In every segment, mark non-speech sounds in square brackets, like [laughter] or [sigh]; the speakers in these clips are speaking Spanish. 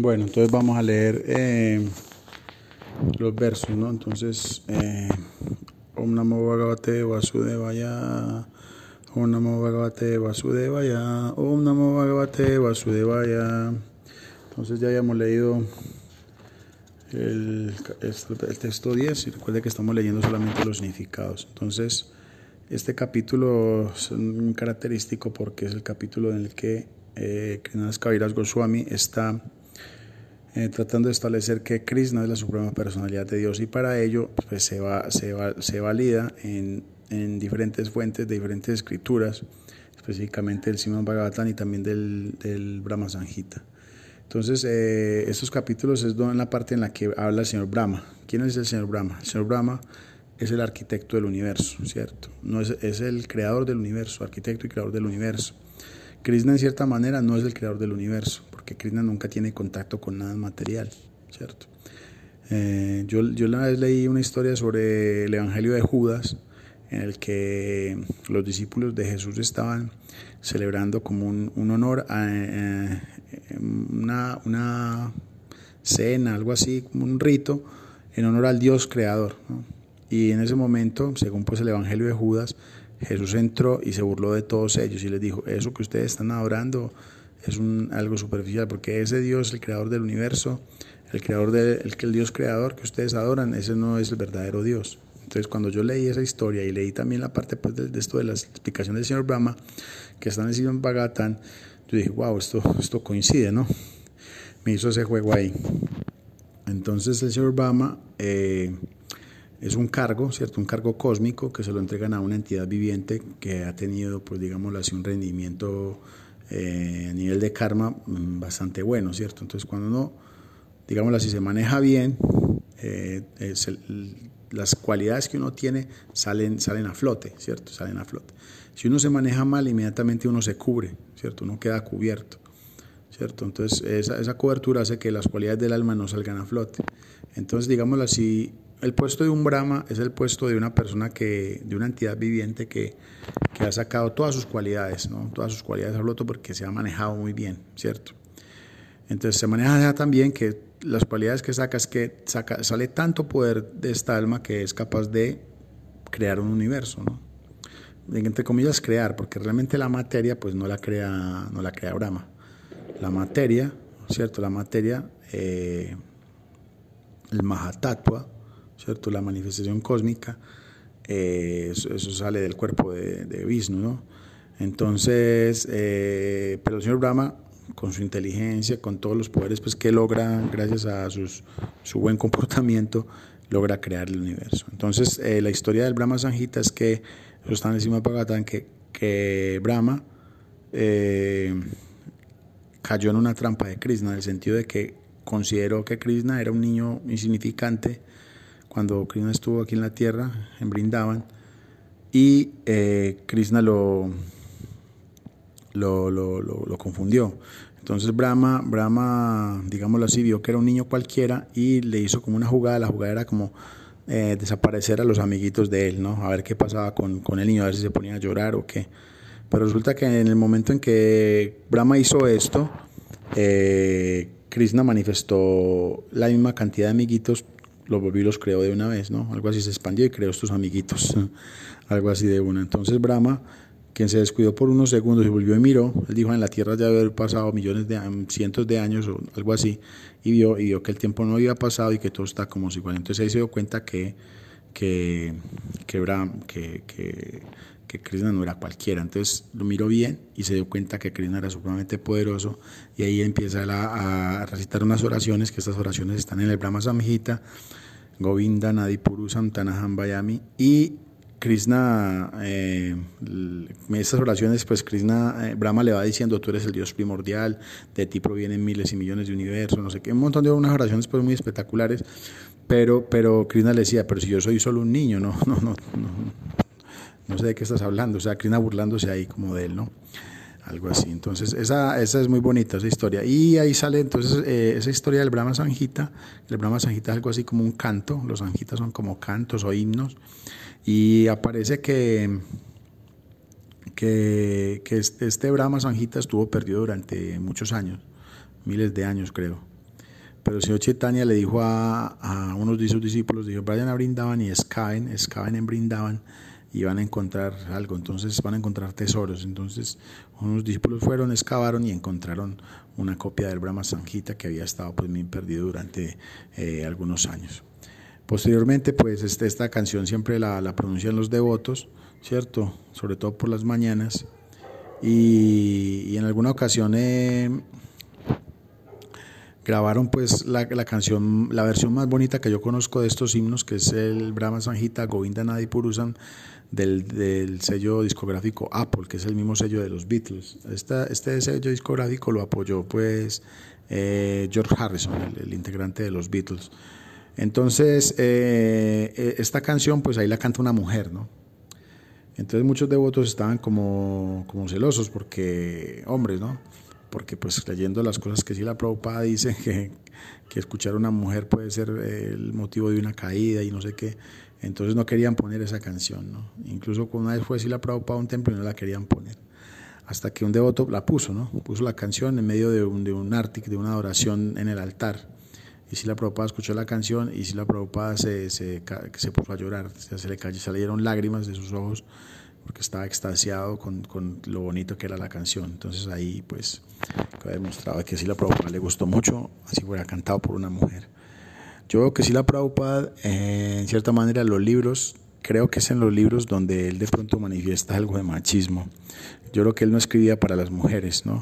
Bueno, entonces vamos a leer eh, los versos, ¿no? Entonces, eh, Om Namo Bhagavate Vasudevaya, Om Namo Bhagavate Vasudevaya, Om Namo Bhagavate Vasudevaya. Entonces ya habíamos leído el, texto 10 y recuerde que estamos leyendo solamente los significados. Entonces, este capítulo es un característico porque es el capítulo en el que eh, Kaviraj Goswami está eh, tratando de establecer que Krishna es la suprema personalidad de Dios y para ello pues, se, va, se, va, se valida en, en, diferentes fuentes de diferentes escrituras, específicamente del Simon Bhagavatam y también del, del Brahma Sanjita. Entonces, eh, estos capítulos es en la parte en la que habla el señor Brahma. ¿Quién es el señor Brahma? El señor Brahma es el arquitecto del universo, ¿cierto? No es, es el creador del universo, arquitecto y creador del universo. Krishna en cierta manera no es el creador del universo, porque Krishna nunca tiene contacto con nada material, ¿cierto? Eh, yo, yo una vez leí una historia sobre el Evangelio de Judas, en el que los discípulos de Jesús estaban celebrando como un, un honor a eh, una, una, cena, algo así, como un rito, en honor al Dios creador. Y en ese momento, según pues el Evangelio de Judas, Jesús entró y se burló de todos ellos y les dijo, eso que ustedes están adorando es un, algo superficial, porque ese Dios, el creador del universo, el creador del el, el Dios creador que ustedes adoran, ese no es el verdadero Dios. Entonces cuando yo leí esa historia y leí también la parte pues, de, de, esto de la explicación del señor Brahma, que está en el Simon Bhagavatam, yo dije, wow, esto, esto coincide, ¿no? Me hizo ese juego ahí. Entonces el señor Brahma... Eh, es un cargo, ¿cierto? Un cargo cósmico que se lo entregan a una entidad viviente que ha tenido, pues digámoslo así, un rendimiento eh, a nivel de karma bastante bueno, ¿cierto? Entonces cuando uno, digámoslo así, se maneja bien, eh, el, las cualidades que uno tiene salen, salen a flote, ¿cierto? Salen a flote. Si uno se maneja mal, inmediatamente uno se cubre, ¿cierto? Uno queda cubierto, ¿cierto? Entonces esa, esa cobertura hace que las cualidades del alma no salgan a flote. Entonces, digámoslo así, el puesto de un Brahma es el puesto de una persona que, de una entidad viviente que, que ha sacado todas sus cualidades, ¿no? todas sus cualidades al loto porque se ha manejado muy bien, ¿cierto? Entonces se maneja también que las cualidades que saca es que saca, sale tanto poder de esta alma que es capaz de crear un universo, ¿no? Entre comillas crear, porque realmente la materia pues no la crea, no la crea Brahma. La materia, ¿cierto? La materia, eh, el Mahatattva, ¿cierto? La manifestación cósmica, eh, eso, sale del cuerpo de, de Vishnu, ¿no? Entonces, eh, pero el señor Brahma, con su inteligencia, con todos los poderes pues, que logra, gracias a sus, su buen comportamiento, logra crear el universo. Entonces, eh, la historia del Brahma Sanjita es que, eso está encima de Bhagavatam, que, que Brahma cayó en una trampa de Krishna, en el sentido de que consideró que Krishna era un niño insignificante, cuando Krishna estuvo aquí en la tierra, en Brindavan, y eh, Krishna lo, lo, lo, lo, confundió. Entonces Brahma, Brahma, digámoslo así, vio que era un niño cualquiera y le hizo como una jugada, la jugada era como eh, desaparecer a los amiguitos de él, ¿no? A ver qué pasaba con, con el niño, a ver si se ponía a llorar o qué. Pero resulta que en el momento en que Brahma hizo esto, eh, Krishna manifestó la misma cantidad de amiguitos los volvió y los creó de una vez, ¿no? Algo así se expandió y creó estos amiguitos, [laughs] algo así de una. Entonces Brahma, quien se descuidó por unos segundos y volvió y miró, él dijo, en la Tierra ya haber pasado millones de cientos de años o algo así, y vio, y vio que el tiempo no había pasado y que todo está como si fuera. Entonces ahí se dio cuenta que, que, que, Brahma, que, que, que Krishna no era cualquiera. Entonces lo miró bien y se dio cuenta que Krishna era supremamente poderoso y ahí empieza a, recitar unas oraciones, que estas oraciones están en el Brahma Samhita, Govinda Nadipuru Samtanaham Bayami y Krishna, eh, estas oraciones, pues Krishna, eh, Brahma le va diciendo, tú eres el Dios primordial, de ti provienen miles y millones de universos, no sé qué, un montón de unas oraciones pues muy espectaculares, pero, pero Krishna le decía, pero si yo soy solo un niño, no, no, no, no, no sé de qué estás hablando, o sea, Krishna burlándose ahí como de él, ¿no? Algo así. Entonces, esa, esa es muy bonita, esa historia. Y ahí sale entonces eh, esa historia del Brahma Sanjita. El Brahma Sanjita es algo así como un canto, los Sanjitas son como cantos o himnos. Y aparece que, que, que este Brahma Sanjita estuvo perdido durante muchos años, miles de años creo. pero el señor Chaitanya le dijo a, unos de sus discípulos, dijo, vayan a Brindavan y escaven, escaven en Brindavan y van a encontrar algo, entonces van a encontrar tesoros. Entonces unos discípulos fueron, excavaron y encontraron una copia del Brahma Sanjita que había estado pues perdido durante eh, algunos años. Posteriormente, pues este, esta canción siempre la, la, pronuncian los devotos, ¿cierto? Sobre todo por las mañanas. Y, en alguna ocasión eh, grabaron pues la, la, canción, la versión más bonita que yo conozco de estos himnos, que es el Brahma Sanjita Govinda Nadi Purusan del, sello discográfico Apple, que es el mismo sello de los Beatles. Esta, este sello discográfico lo apoyó pues eh, George Harrison, el, integrante de los Beatles. Entonces, eh, eh, esta canción pues ahí la canta una mujer, ¿no? Entonces muchos devotos estaban como, como celosos porque, hombres, ¿no? Porque pues leyendo las cosas que sí la Prabhupada dice [laughs] que, que escuchar a una mujer puede ser el motivo de una caída y no sé qué. Entonces no querían poner esa canción, ¿no? Incluso una vez fue la Prabhupada a un templo y no la querían poner. Hasta que un devoto la puso, ¿no? Puso la canción en medio de un, de un de una adoración en el altar. Y si la Prabhupada escuchó la canción y si la Prabhupada se, se, se puso a llorar, se, le cayó, salieron lágrimas de sus ojos porque estaba extasiado con, con, lo bonito que era la canción. Entonces ahí pues demostraba que si la Prabhupada le gustó mucho, así fuera cantado por una mujer. Yo veo que sí la Prabhupada, eh, en cierta manera, los libros, creo que es en los libros donde él de pronto manifiesta algo de machismo. Yo creo que él no escribía para las mujeres, ¿no?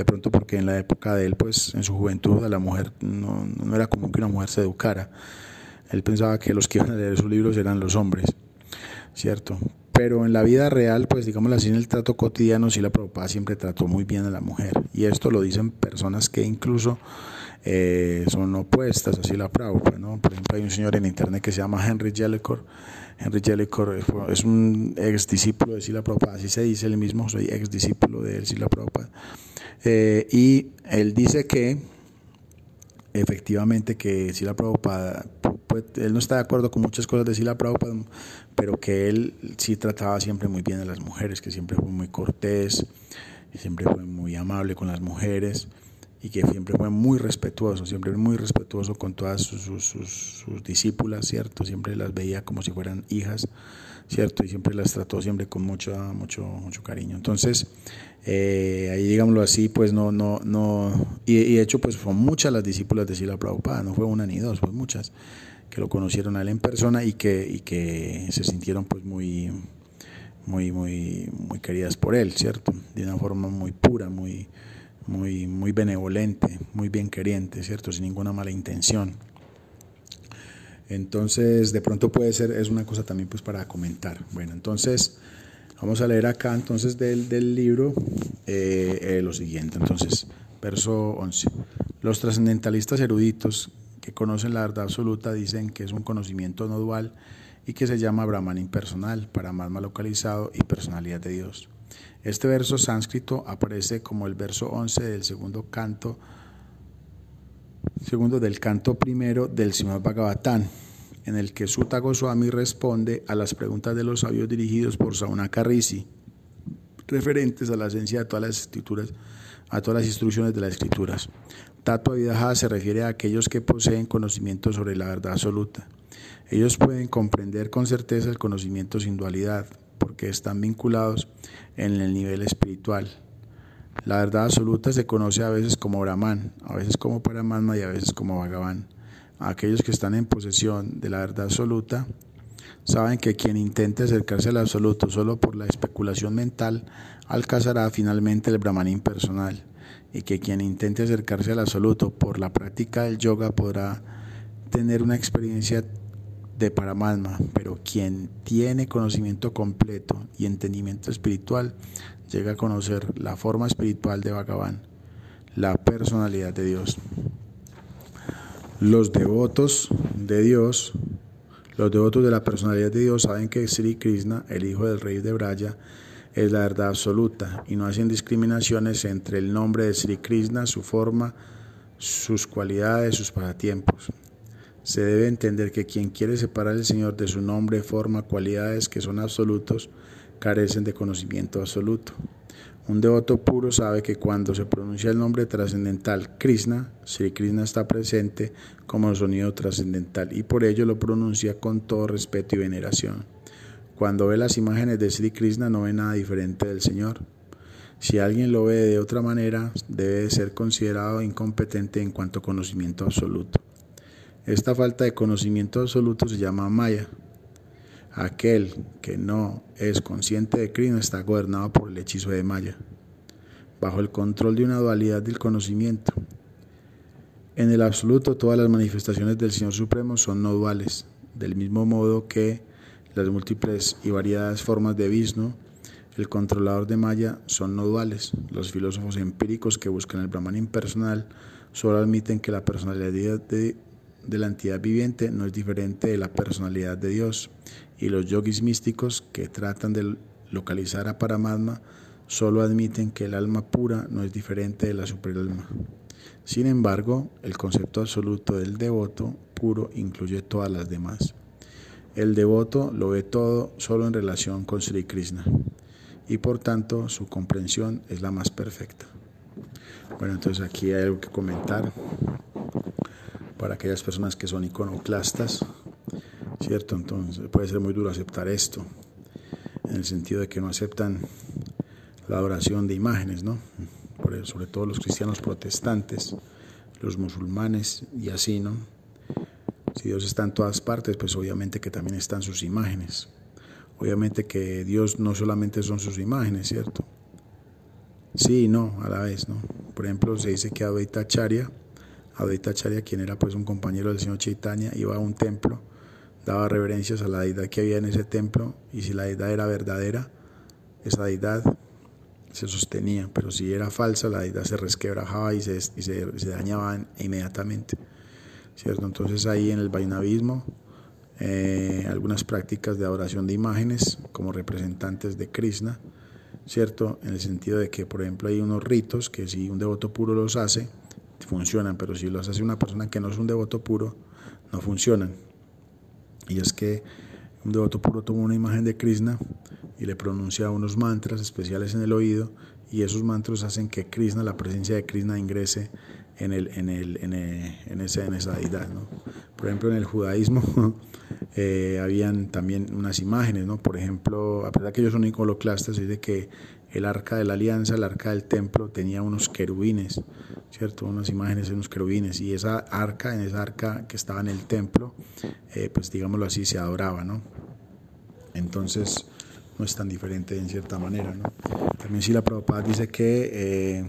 De pronto porque en la época de él, pues en su juventud, a la mujer no, no era como que una mujer se educara. Él pensaba que los que iban a leer sus libros eran los hombres, ¿cierto? Pero en la vida real, pues digamos así, en el trato cotidiano, sí la Prabhupada siempre trató muy bien a la mujer. Y esto lo dicen personas que incluso eh, son opuestas, así la Prabhupada, ¿no? Por ejemplo, hay un señor en internet que se llama Henry Jellicoe. Henry Jellicoe es un ex discípulo de Sila Prabhupada, así se dice él mismo, soy ex discípulo de Sila Prabhupada. Eh, y él dice que efectivamente que Sila Prabhupada, pues, él no está de acuerdo con muchas cosas de Sila Prabhupada, pero que él sí trataba siempre muy bien a las mujeres, que siempre fue muy cortés, siempre fue muy amable con las mujeres y que siempre fue muy respetuoso, siempre muy respetuoso con todas sus, sus, sus, discípulas, ¿cierto? Siempre las veía como si fueran hijas, ¿cierto? Y siempre las trató siempre con mucho, mucho, mucho cariño. Entonces, eh, ahí digámoslo así, pues no, no, no, y, de hecho pues fueron muchas las discípulas de Sila Prabhupada, no fue una ni dos, fue muchas que lo conocieron a él en persona y que, y que se sintieron pues muy, muy, muy, muy queridas por él, ¿cierto? De una forma muy pura, muy muy, muy benevolente, muy bien queriente, ¿cierto? Sin ninguna mala intención. Entonces, de pronto puede ser, es una cosa también pues para comentar. Bueno, entonces, vamos a leer acá entonces del, del libro eh, eh, lo siguiente. Entonces, verso 11. Los trascendentalistas eruditos que conocen la verdad absoluta dicen que es un conocimiento no dual y que se llama Brahman impersonal, para mal localizado y personalidad de Dios. Este verso sánscrito aparece como el verso 11 del segundo canto, segundo del canto primero del Srimad Bhagavatam, en el que Sutta Goswami responde a las preguntas de los sabios dirigidos por Saunaka Rishi, referentes a la esencia de todas las escrituras, a todas las instrucciones de las escrituras. Vidaja se refiere a aquellos que poseen conocimiento sobre la verdad absoluta. Ellos pueden comprender con certeza el conocimiento sin dualidad, porque están vinculados en el nivel espiritual. La verdad absoluta se conoce a veces como Brahman, a veces como Paramatma y a veces como Bhagavan. Aquellos que están en posesión de la verdad absoluta saben que quien intente acercarse al absoluto solo por la especulación mental alcanzará finalmente el Brahman impersonal y que quien intente acercarse al absoluto por la práctica del yoga podrá tener una experiencia de Paramatma, pero quien tiene conocimiento completo y entendimiento espiritual llega a conocer la forma espiritual de Bhagavan, la personalidad de Dios. Los devotos de Dios, los devotos de la personalidad de Dios saben que Sri Krishna, el hijo del rey de Braya, es la verdad absoluta y no hacen discriminaciones entre el nombre de Sri Krishna, su forma, sus cualidades, sus pasatiempos. Se debe entender que quien quiere separar al Señor de su nombre, forma, cualidades que son absolutos, carecen de conocimiento absoluto. Un devoto puro sabe que cuando se pronuncia el nombre trascendental Krishna, Sri Krishna está presente como sonido trascendental y por ello lo pronuncia con todo respeto y veneración. Cuando ve las imágenes de Sri Krishna no ve nada diferente del Señor. Si alguien lo ve de otra manera, debe ser considerado incompetente en cuanto a conocimiento absoluto. Esta falta de conocimiento absoluto se llama Maya. Aquel que no es consciente de Krishna está gobernado por el hechizo de Maya, bajo el control de una dualidad del conocimiento. En el absoluto, todas las manifestaciones del Señor Supremo son no duales, del mismo modo que las múltiples y variadas formas de Vishnu, el controlador de Maya, son no duales. Los filósofos empíricos que buscan el Brahman impersonal solo admiten que la personalidad de, de la entidad viviente no es diferente de la personalidad de Dios y los yogis místicos que tratan de localizar a Paramatma solo admiten que el alma pura no es diferente de la superalma. Sin embargo, el concepto absoluto del devoto puro incluye todas las demás. El devoto lo ve todo solo en relación con Sri Krishna y por tanto su comprensión es la más perfecta. Bueno, entonces aquí hay algo que comentar para aquellas personas que son iconoclastas ¿cierto? Entonces puede ser muy duro aceptar esto, en el sentido de que no aceptan la adoración de imágenes, ¿no? sobre todo los cristianos protestantes, los musulmanes y así, ¿no? Si Dios está en todas partes, pues obviamente que también están sus imágenes. Obviamente que Dios no solamente son sus imágenes, ¿cierto? Sí y no, a la vez, ¿no? Por ejemplo, se dice que Advaita Acharya, Advaita Acharya, quien era pues un compañero del señor Chaitanya, iba a un templo daba reverencias a la deidad que había en ese templo y si la deidad era verdadera, esa deidad se sostenía, pero si era falsa, la deidad se resquebrajaba y se, y se, dañaba inmediatamente. ¿cierto? Entonces ahí en el vainavismo, eh, algunas prácticas de adoración de imágenes como representantes de Krishna, ¿cierto? En el sentido de que, por ejemplo, hay unos ritos que si un devoto puro los hace, funcionan, pero si los hace una persona que no es un devoto puro, no funcionan. Y es que un devoto puro toma una imagen de Krishna y le pronuncia unos mantras especiales en el oído y esos mantras hacen que Krishna, la presencia de Krishna ingrese en, el, en, el, en, en, esa, en esa deidad. ¿no? Por ejemplo, en el judaísmo [laughs] eh, habían también unas imágenes, ¿no? por ejemplo, a pesar que ellos son iconoclastas, dice que el arca de la alianza, el arca del templo, tenía unos querubines, ¿cierto? Unas imágenes de unos querubines. Y esa arca, en esa arca que estaba en el templo, eh, pues digámoslo así, se adoraba, ¿no? Entonces, no es tan diferente en cierta manera, ¿no? También si la Prabhupada dice que, eh,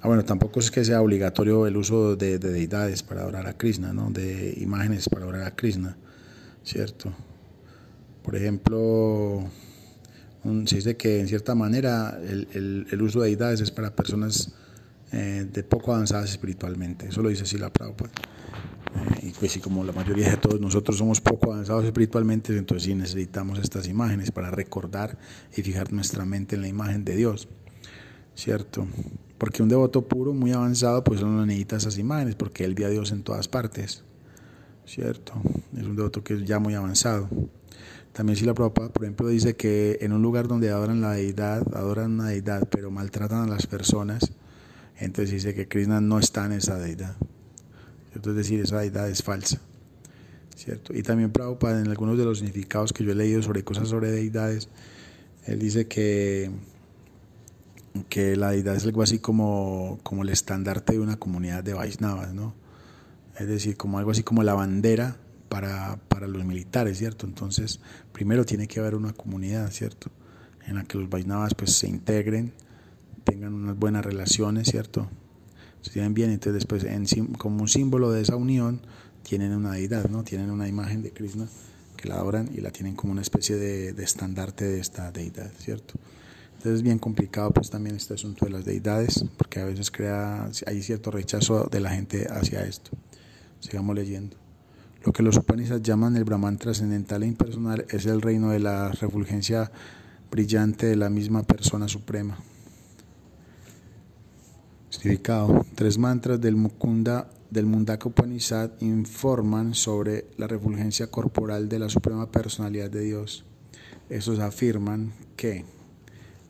ah, bueno, tampoco es que sea obligatorio el uso de, de, deidades para adorar a Krishna, ¿no? De imágenes para adorar a Krishna, ¿cierto? Por ejemplo, se dice que en cierta manera el, el, uso de deidades es para personas eh, de poco avanzadas espiritualmente. Eso lo dice así la Prabhupada. Y pues si como la mayoría de todos nosotros somos poco avanzados espiritualmente, entonces sí necesitamos estas imágenes para recordar y fijar nuestra mente en la imagen de Dios. ¿Cierto? Porque un devoto puro, muy avanzado, pues no necesita esas imágenes, porque él ve a Dios en todas partes. ¿Cierto? Es un devoto que es ya muy avanzado. También si la Prabhupada, por ejemplo, dice que en un lugar donde adoran la deidad, adoran una deidad, pero maltratan a las personas, entonces dice que Krishna no está en esa deidad. Es decir, esa deidad es falsa. ¿cierto? Y también Prabhupada, en algunos de los significados que yo he leído sobre cosas sobre deidades, él dice que, que la deidad es algo así como, como el estandarte de una comunidad de Vaisnavas, ¿no? Es decir, como algo así como la bandera para, para, los militares, ¿cierto? Entonces, primero tiene que haber una comunidad, ¿cierto? En la que los Vaisnavas pues se integren, tengan unas buenas relaciones, ¿cierto? Se tienen bien, entonces después como un símbolo de esa unión tienen una deidad, ¿no? Tienen una imagen de Krishna que la adoran y la tienen como una especie de, de estandarte de esta deidad, ¿cierto? Entonces es bien complicado pues también este asunto de las deidades, porque a veces crea, hay cierto rechazo de la gente hacia esto. Sigamos leyendo. Lo que los Upanishads llaman el Brahman trascendental e impersonal es el reino de la refulgencia brillante de la misma persona suprema. Tres mantras del Mukunda del Mundaka Upanishad informan sobre la refulgencia corporal de la suprema personalidad de Dios. Estos afirman que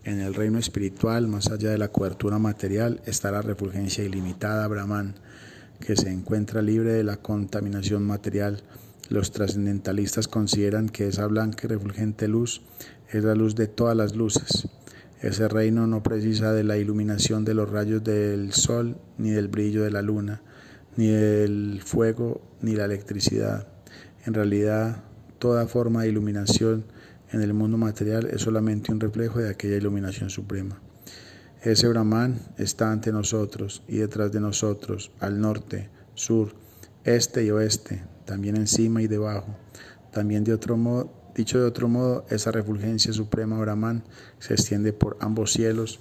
En el reino espiritual, más allá de la cobertura material, está la refulgencia ilimitada Brahman, que se encuentra libre de la contaminación material. Los trascendentalistas consideran que esa blanca y refulgente luz es la luz de todas las luces. Ese reino no precisa de la iluminación de los rayos del sol, ni del brillo de la luna, ni del fuego, ni la electricidad. En realidad, toda forma de iluminación en el mundo material es solamente un reflejo de aquella iluminación suprema. Ese Brahman está ante nosotros y detrás de nosotros, al norte, sur, este y oeste, también encima y debajo. También de otro modo, dicho de otro modo, esa refulgencia suprema Brahman se extiende por ambos cielos,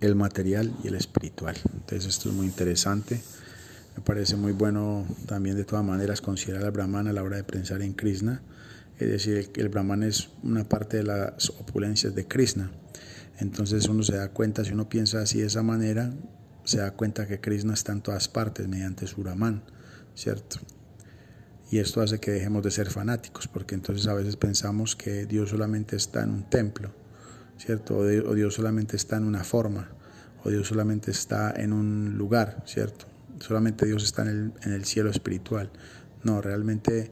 el material y el espiritual. Entonces esto es muy interesante. Me parece muy bueno también de todas maneras considerar al Brahman a la hora de pensar en Krishna es decir, el Brahman es una parte de las opulencias de Krishna. Entonces uno se da cuenta, si uno piensa así de esa manera, se da cuenta que Krishna está en todas partes mediante su Brahman, ¿cierto? Y esto hace que dejemos de ser fanáticos, porque entonces a veces pensamos que Dios solamente está en un templo, ¿cierto? O Dios solamente está en una forma, o Dios solamente está en un lugar, ¿cierto? Solamente Dios está en el, cielo espiritual. No, realmente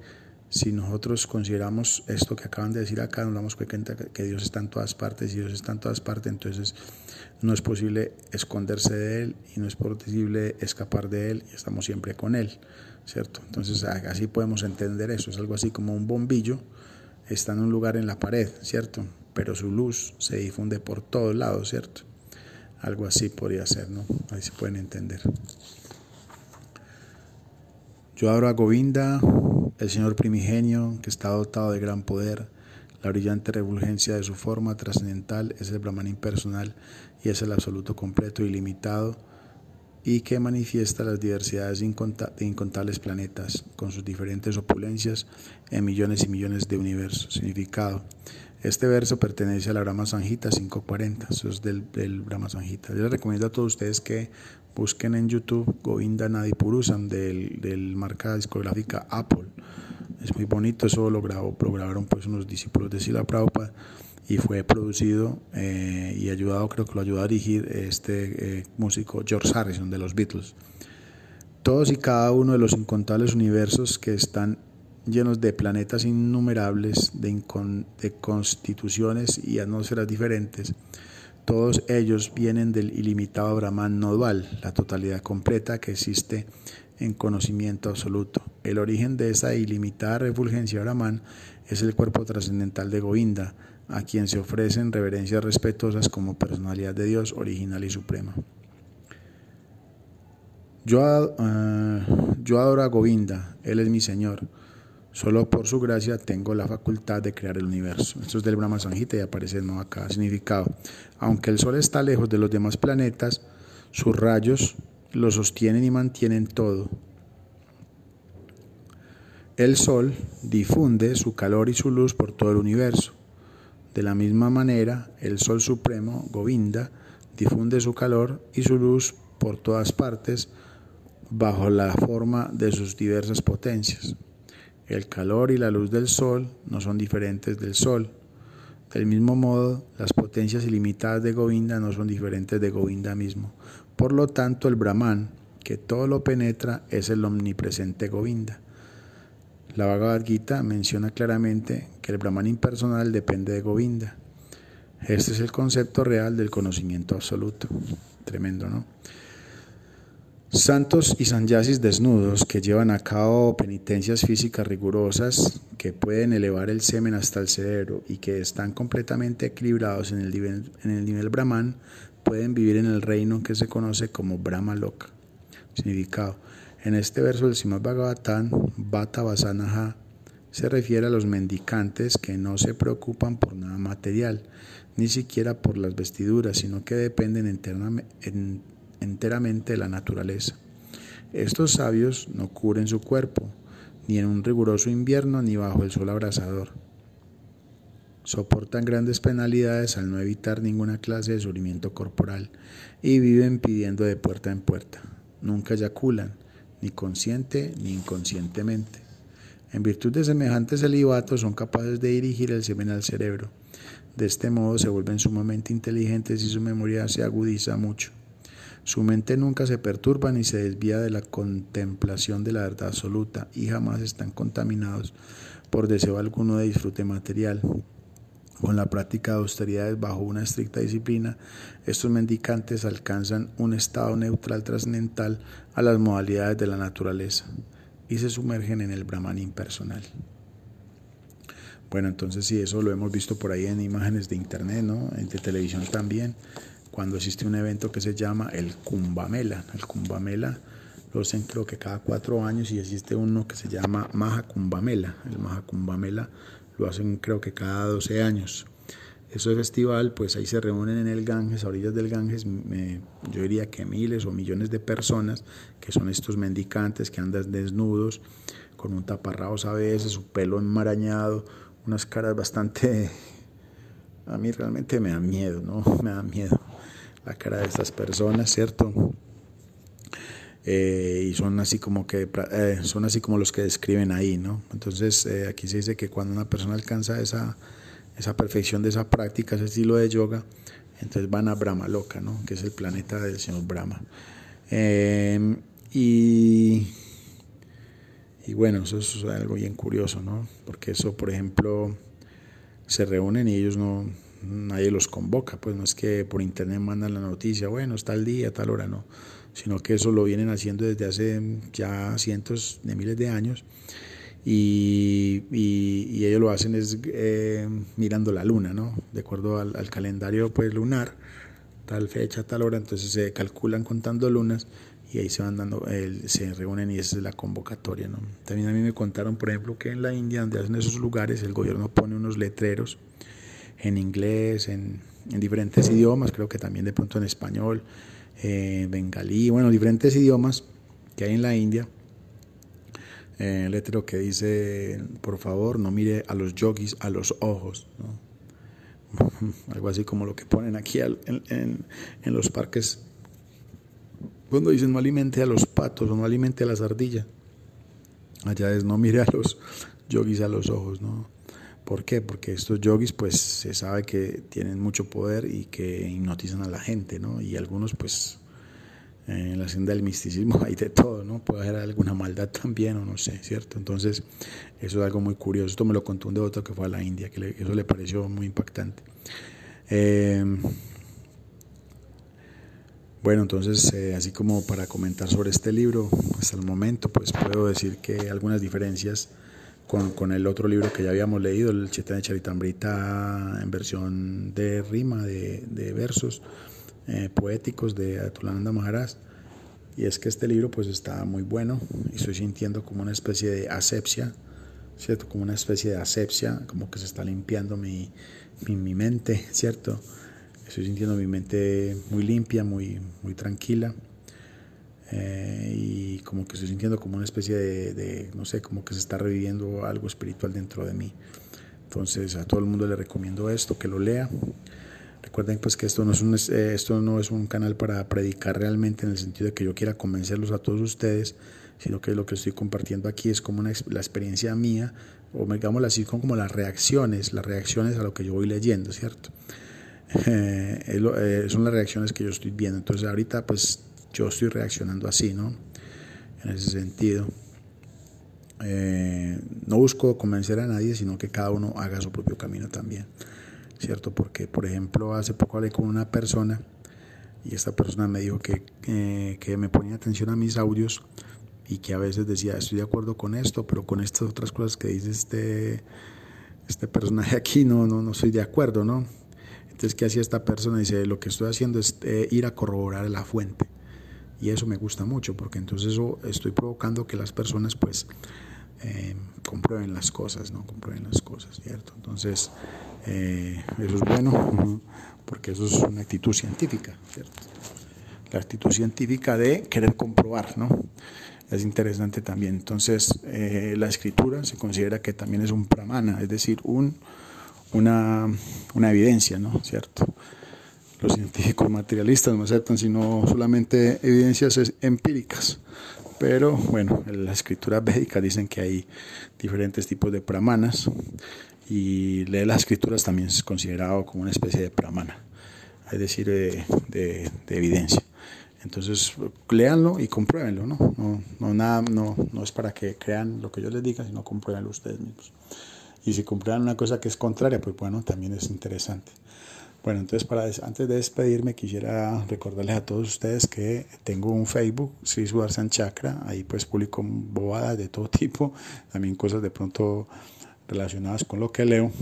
si nosotros consideramos esto que acaban de decir acá, nos damos cuenta que Dios está en todas partes y Dios está en todas partes, entonces no es posible esconderse de Él y no es posible escapar de Él y estamos siempre con Él, ¿cierto? Entonces así podemos entender eso, es algo así como un bombillo, está en un lugar en la pared, ¿cierto? Pero su luz se difunde por todos lados, ¿cierto? Algo así podría ser, ¿no? Ahí se pueden entender. Yo adoro a Govinda, el Señor primigenio, que está dotado de gran poder. La brillante refulgencia de su forma trascendental es el Brahman impersonal y es el absoluto completo y limitado y que manifiesta las diversidades de incontables planetas con sus diferentes opulencias en millones y millones de universos. Significado. Este verso pertenece a la Brahma Sanjita 540, eso es del, del Brahma Sanjita. Yo les recomiendo a todos ustedes que busquen en YouTube Govinda Nadipurusan del, del marca discográfica Apple. Es muy bonito, eso lo, grabó, lo grabaron pues unos discípulos de Sila Prabhupada y fue producido eh, y ayudado, creo que lo ayudó a dirigir este eh, músico George Harrison de los Beatles. Todos y cada uno de los incontables universos que están llenos de planetas innumerables, de, constituciones y atmósferas diferentes, todos ellos vienen del ilimitado Brahman no dual, la totalidad completa que existe en conocimiento absoluto. El origen de esa ilimitada refulgencia Brahman es el cuerpo trascendental de Govinda, a quien se ofrecen reverencias respetuosas como personalidad de Dios original y suprema. Yo, eh, yo adoro a Govinda, Él es mi Señor. Solo por su gracia tengo la facultad de crear el universo. Esto es del Brahma Sanjita y aparece no acá significado. Aunque el Sol está lejos de los demás planetas, sus rayos lo sostienen y mantienen todo. El Sol difunde su calor y su luz por todo el universo. De la misma manera, el Sol Supremo, Govinda, difunde su calor y su luz por todas partes bajo la forma de sus diversas potencias. El calor y la luz del Sol no son diferentes del Sol. Del mismo modo, las potencias ilimitadas de Govinda no son diferentes de Govinda mismo. Por lo tanto, el Brahman, que todo lo penetra, es el omnipresente Govinda. La Bhagavad Gita menciona claramente que el Brahman impersonal depende de Govinda. Este es el concepto real del conocimiento absoluto. Tremendo, ¿no? Santos y sanyasis desnudos que llevan a cabo penitencias físicas rigurosas que pueden elevar el semen hasta el cerebro y que están completamente equilibrados en el nivel, en el nivel brahman pueden vivir en el reino que se conoce como Brahma Loka. Significado. En este verso del Srimad Bhagavatam, Bata Vasanaha se refiere a los mendicantes que no se preocupan por nada material, ni siquiera por las vestiduras, sino que dependen enteramente de la naturaleza. Estos sabios no cubren su cuerpo, ni en un riguroso invierno ni bajo el sol abrasador. Soportan grandes penalidades al no evitar ninguna clase de sufrimiento corporal y viven pidiendo de puerta en puerta. Nunca eyaculan, ni consciente ni inconscientemente. En virtud de semejantes celibatos son capaces de dirigir el semen al cerebro. De este modo se vuelven sumamente inteligentes y su memoria se agudiza mucho. Su mente nunca se perturba ni se desvía de la contemplación de la verdad absoluta y jamás están contaminados por deseo alguno de disfrute material. Con la práctica de austeridades bajo una estricta disciplina, estos mendicantes alcanzan un estado neutral trascendental a las modalidades de la naturaleza y se sumergen en el Brahman impersonal. Bueno, entonces sí, eso lo hemos visto por ahí en imágenes de internet, ¿no? De televisión también cuando existe un evento que se llama el Kumbamela. El Kumbamela lo hacen creo que cada cuatro años y existe uno que se llama Maha Kumbamela. El Maha Kumbamela lo hacen creo que cada 12 años. Ese festival, pues ahí se reúnen en el Ganges, a orillas del Ganges, yo diría que miles o millones de personas, que son estos mendicantes que andan desnudos, con un taparrabos a veces, su pelo enmarañado, unas caras bastante... A mí realmente me da miedo, ¿no? [laughs] Me da miedo la cara de estas personas, ¿cierto? Eh, y son así como que eh, son así como los que describen ahí, ¿no? Entonces eh, aquí se dice que cuando una persona alcanza esa, esa perfección de esa práctica, ese estilo de yoga, entonces van a Brahma Loka, ¿no? Que es el planeta del señor Brahma. y, y bueno, eso es algo bien curioso, ¿no? Porque eso, por ejemplo, se reúnen y ellos no, nadie los convoca, pues no es que por internet mandan la noticia, bueno, está el día, tal hora, no, sino que eso lo vienen haciendo desde hace ya cientos de miles de años y, y, ellos lo hacen es eh, mirando la luna, ¿no? De acuerdo al, calendario pues lunar, tal fecha, tal hora, entonces se calculan contando lunas y ahí se van dando, se reúnen y esa es la convocatoria, ¿no? También a mí me contaron, por ejemplo, que en la India, donde hacen esos lugares, el gobierno pone unos letreros en inglés, en, diferentes idiomas, creo que también de pronto en español, eh, bengalí, bueno, diferentes idiomas que hay en la India. Eh, letrero que dice, por favor, no mire a los yogis a los ojos. [laughs] Algo así como lo que ponen aquí en, en, los parques cuando dicen no alimente a los patos o no alimente a las ardillas. Allá es no mire a los yogis a los ojos, ¿no? ¿Por qué? Porque estos yogis pues se sabe que tienen mucho poder y que hipnotizan a la gente, ¿no? Y algunos pues en la senda del misticismo [laughs] hay de todo, ¿no? Puede haber alguna maldad también o no sé, ¿cierto? Entonces eso es algo muy curioso. Esto me lo contó un devoto que fue a la India, que eso le pareció muy impactante. Em, bueno, entonces, eh, así como para comentar sobre este libro, hasta el momento, pues puedo decir que algunas diferencias con, con, el otro libro que ya habíamos leído, el Chaitanya Charitamrita en versión de rima, de, de versos eh, poéticos de Atulananda Maharaj. Y es que este libro pues está muy bueno y estoy sintiendo como una especie de asepsia, ¿cierto? Como una especie de asepsia, como que se está limpiando mi, mi, mi mente, ¿cierto? Estoy sintiendo mi mente muy limpia, muy, muy tranquila. Eh, y como que estoy sintiendo como una especie de, no sé, como que se está reviviendo algo espiritual dentro de mí. Entonces a todo el mundo le recomiendo esto, que lo lea. Recuerden pues que esto no es un, eh, esto no es un canal para predicar realmente en el sentido de que yo quiera convencerlos a todos ustedes, sino que lo que estoy compartiendo aquí es como una, la experiencia mía, o digámoslo así, como las reacciones, las reacciones a lo que yo voy leyendo, ¿cierto? [laughs] Eh, son las reacciones que yo estoy viendo. Entonces ahorita pues yo estoy reaccionando así, ¿no? En ese sentido. Eh, no busco convencer a nadie, sino que cada uno haga su propio camino también, ¿cierto? Porque, por ejemplo, hace poco hablé con una persona y esta persona me dijo que, que me ponía atención a mis audios y que a veces decía, estoy de acuerdo con esto, pero con estas otras cosas que dice este, este personaje aquí no, no, no estoy de acuerdo, ¿no? Entonces, ¿qué hacía esta persona? Dice, lo que estoy haciendo es eh, ir a corroborar la fuente. Y eso me gusta mucho porque entonces eso estoy provocando que las personas pues eh, comprueben las cosas, ¿no? Comprueben las cosas, ¿cierto? Entonces, eh, eso es bueno [laughs] porque eso es una actitud científica, ¿cierto? La actitud científica de querer comprobar, ¿no? Es interesante también. Entonces, eh, la escritura se considera que también es un pramana, es decir, un, una, una evidencia, ¿no? ¿Cierto? Los científicos materialistas no aceptan sino solamente evidencias empíricas, Pero bueno, en las escrituras védicas dicen que hay diferentes tipos de pramanas y leer las escrituras también es considerado como una especie de pramana, es decir, de, de, evidencia. Entonces, léanlo y compruébenlo, ¿no? No, no, nada, no, no es para que crean lo que yo les diga, sino compruébenlo ustedes mismos. Y si comprueban una cosa que es contraria, pues bueno, también es interesante. Bueno, entonces para antes de despedirme quisiera recordarles a todos ustedes que tengo un Facebook, Sri Sudarshan Chakra, ahí pues publico bobadas de todo [laughs] tipo, también cosas de pronto relacionadas con lo que leo,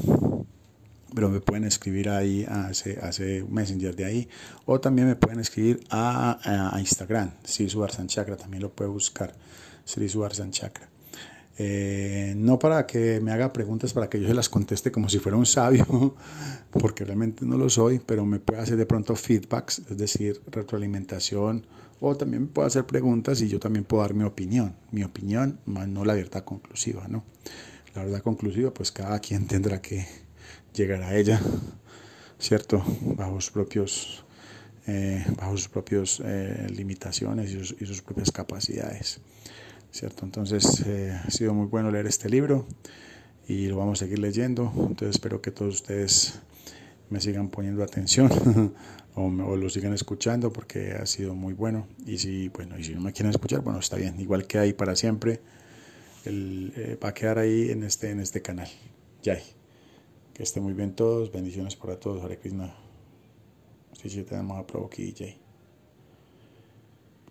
pero me pueden escribir ahí a ese, Messenger de ahí, o también me pueden escribir a, a Instagram, Sri Sudarshan Chakra, también lo puede buscar, Sri Sudarshan Chakra. Eh, no para que me haga preguntas para que yo se las conteste como si fuera un sabio, [laughs] porque realmente no lo soy, pero me puede hacer de pronto feedbacks, es decir, retroalimentación, o también me puede hacer preguntas y yo también puedo dar mi opinión, mi opinión, más no la verdad conclusiva, ¿no? La verdad conclusiva, pues cada quien tendrá que llegar a ella, ¿cierto? Bajo sus propios, eh, bajo sus propios eh, limitaciones y sus propias capacidades. ¿Cierto? Entonces eh, ha sido muy bueno leer este libro y lo vamos a seguir leyendo. Entonces espero que todos ustedes me sigan poniendo atención [laughs] o, lo sigan escuchando porque ha sido muy bueno. Y si, bueno, y si no me quieren escuchar, bueno, está bien. Igual que ahí para siempre, el, eh, va a quedar ahí en este, en este canal. Yay. Que esté muy bien todos. Bendiciones para todos. Hare Krishna. Sí, tenemos a Jay.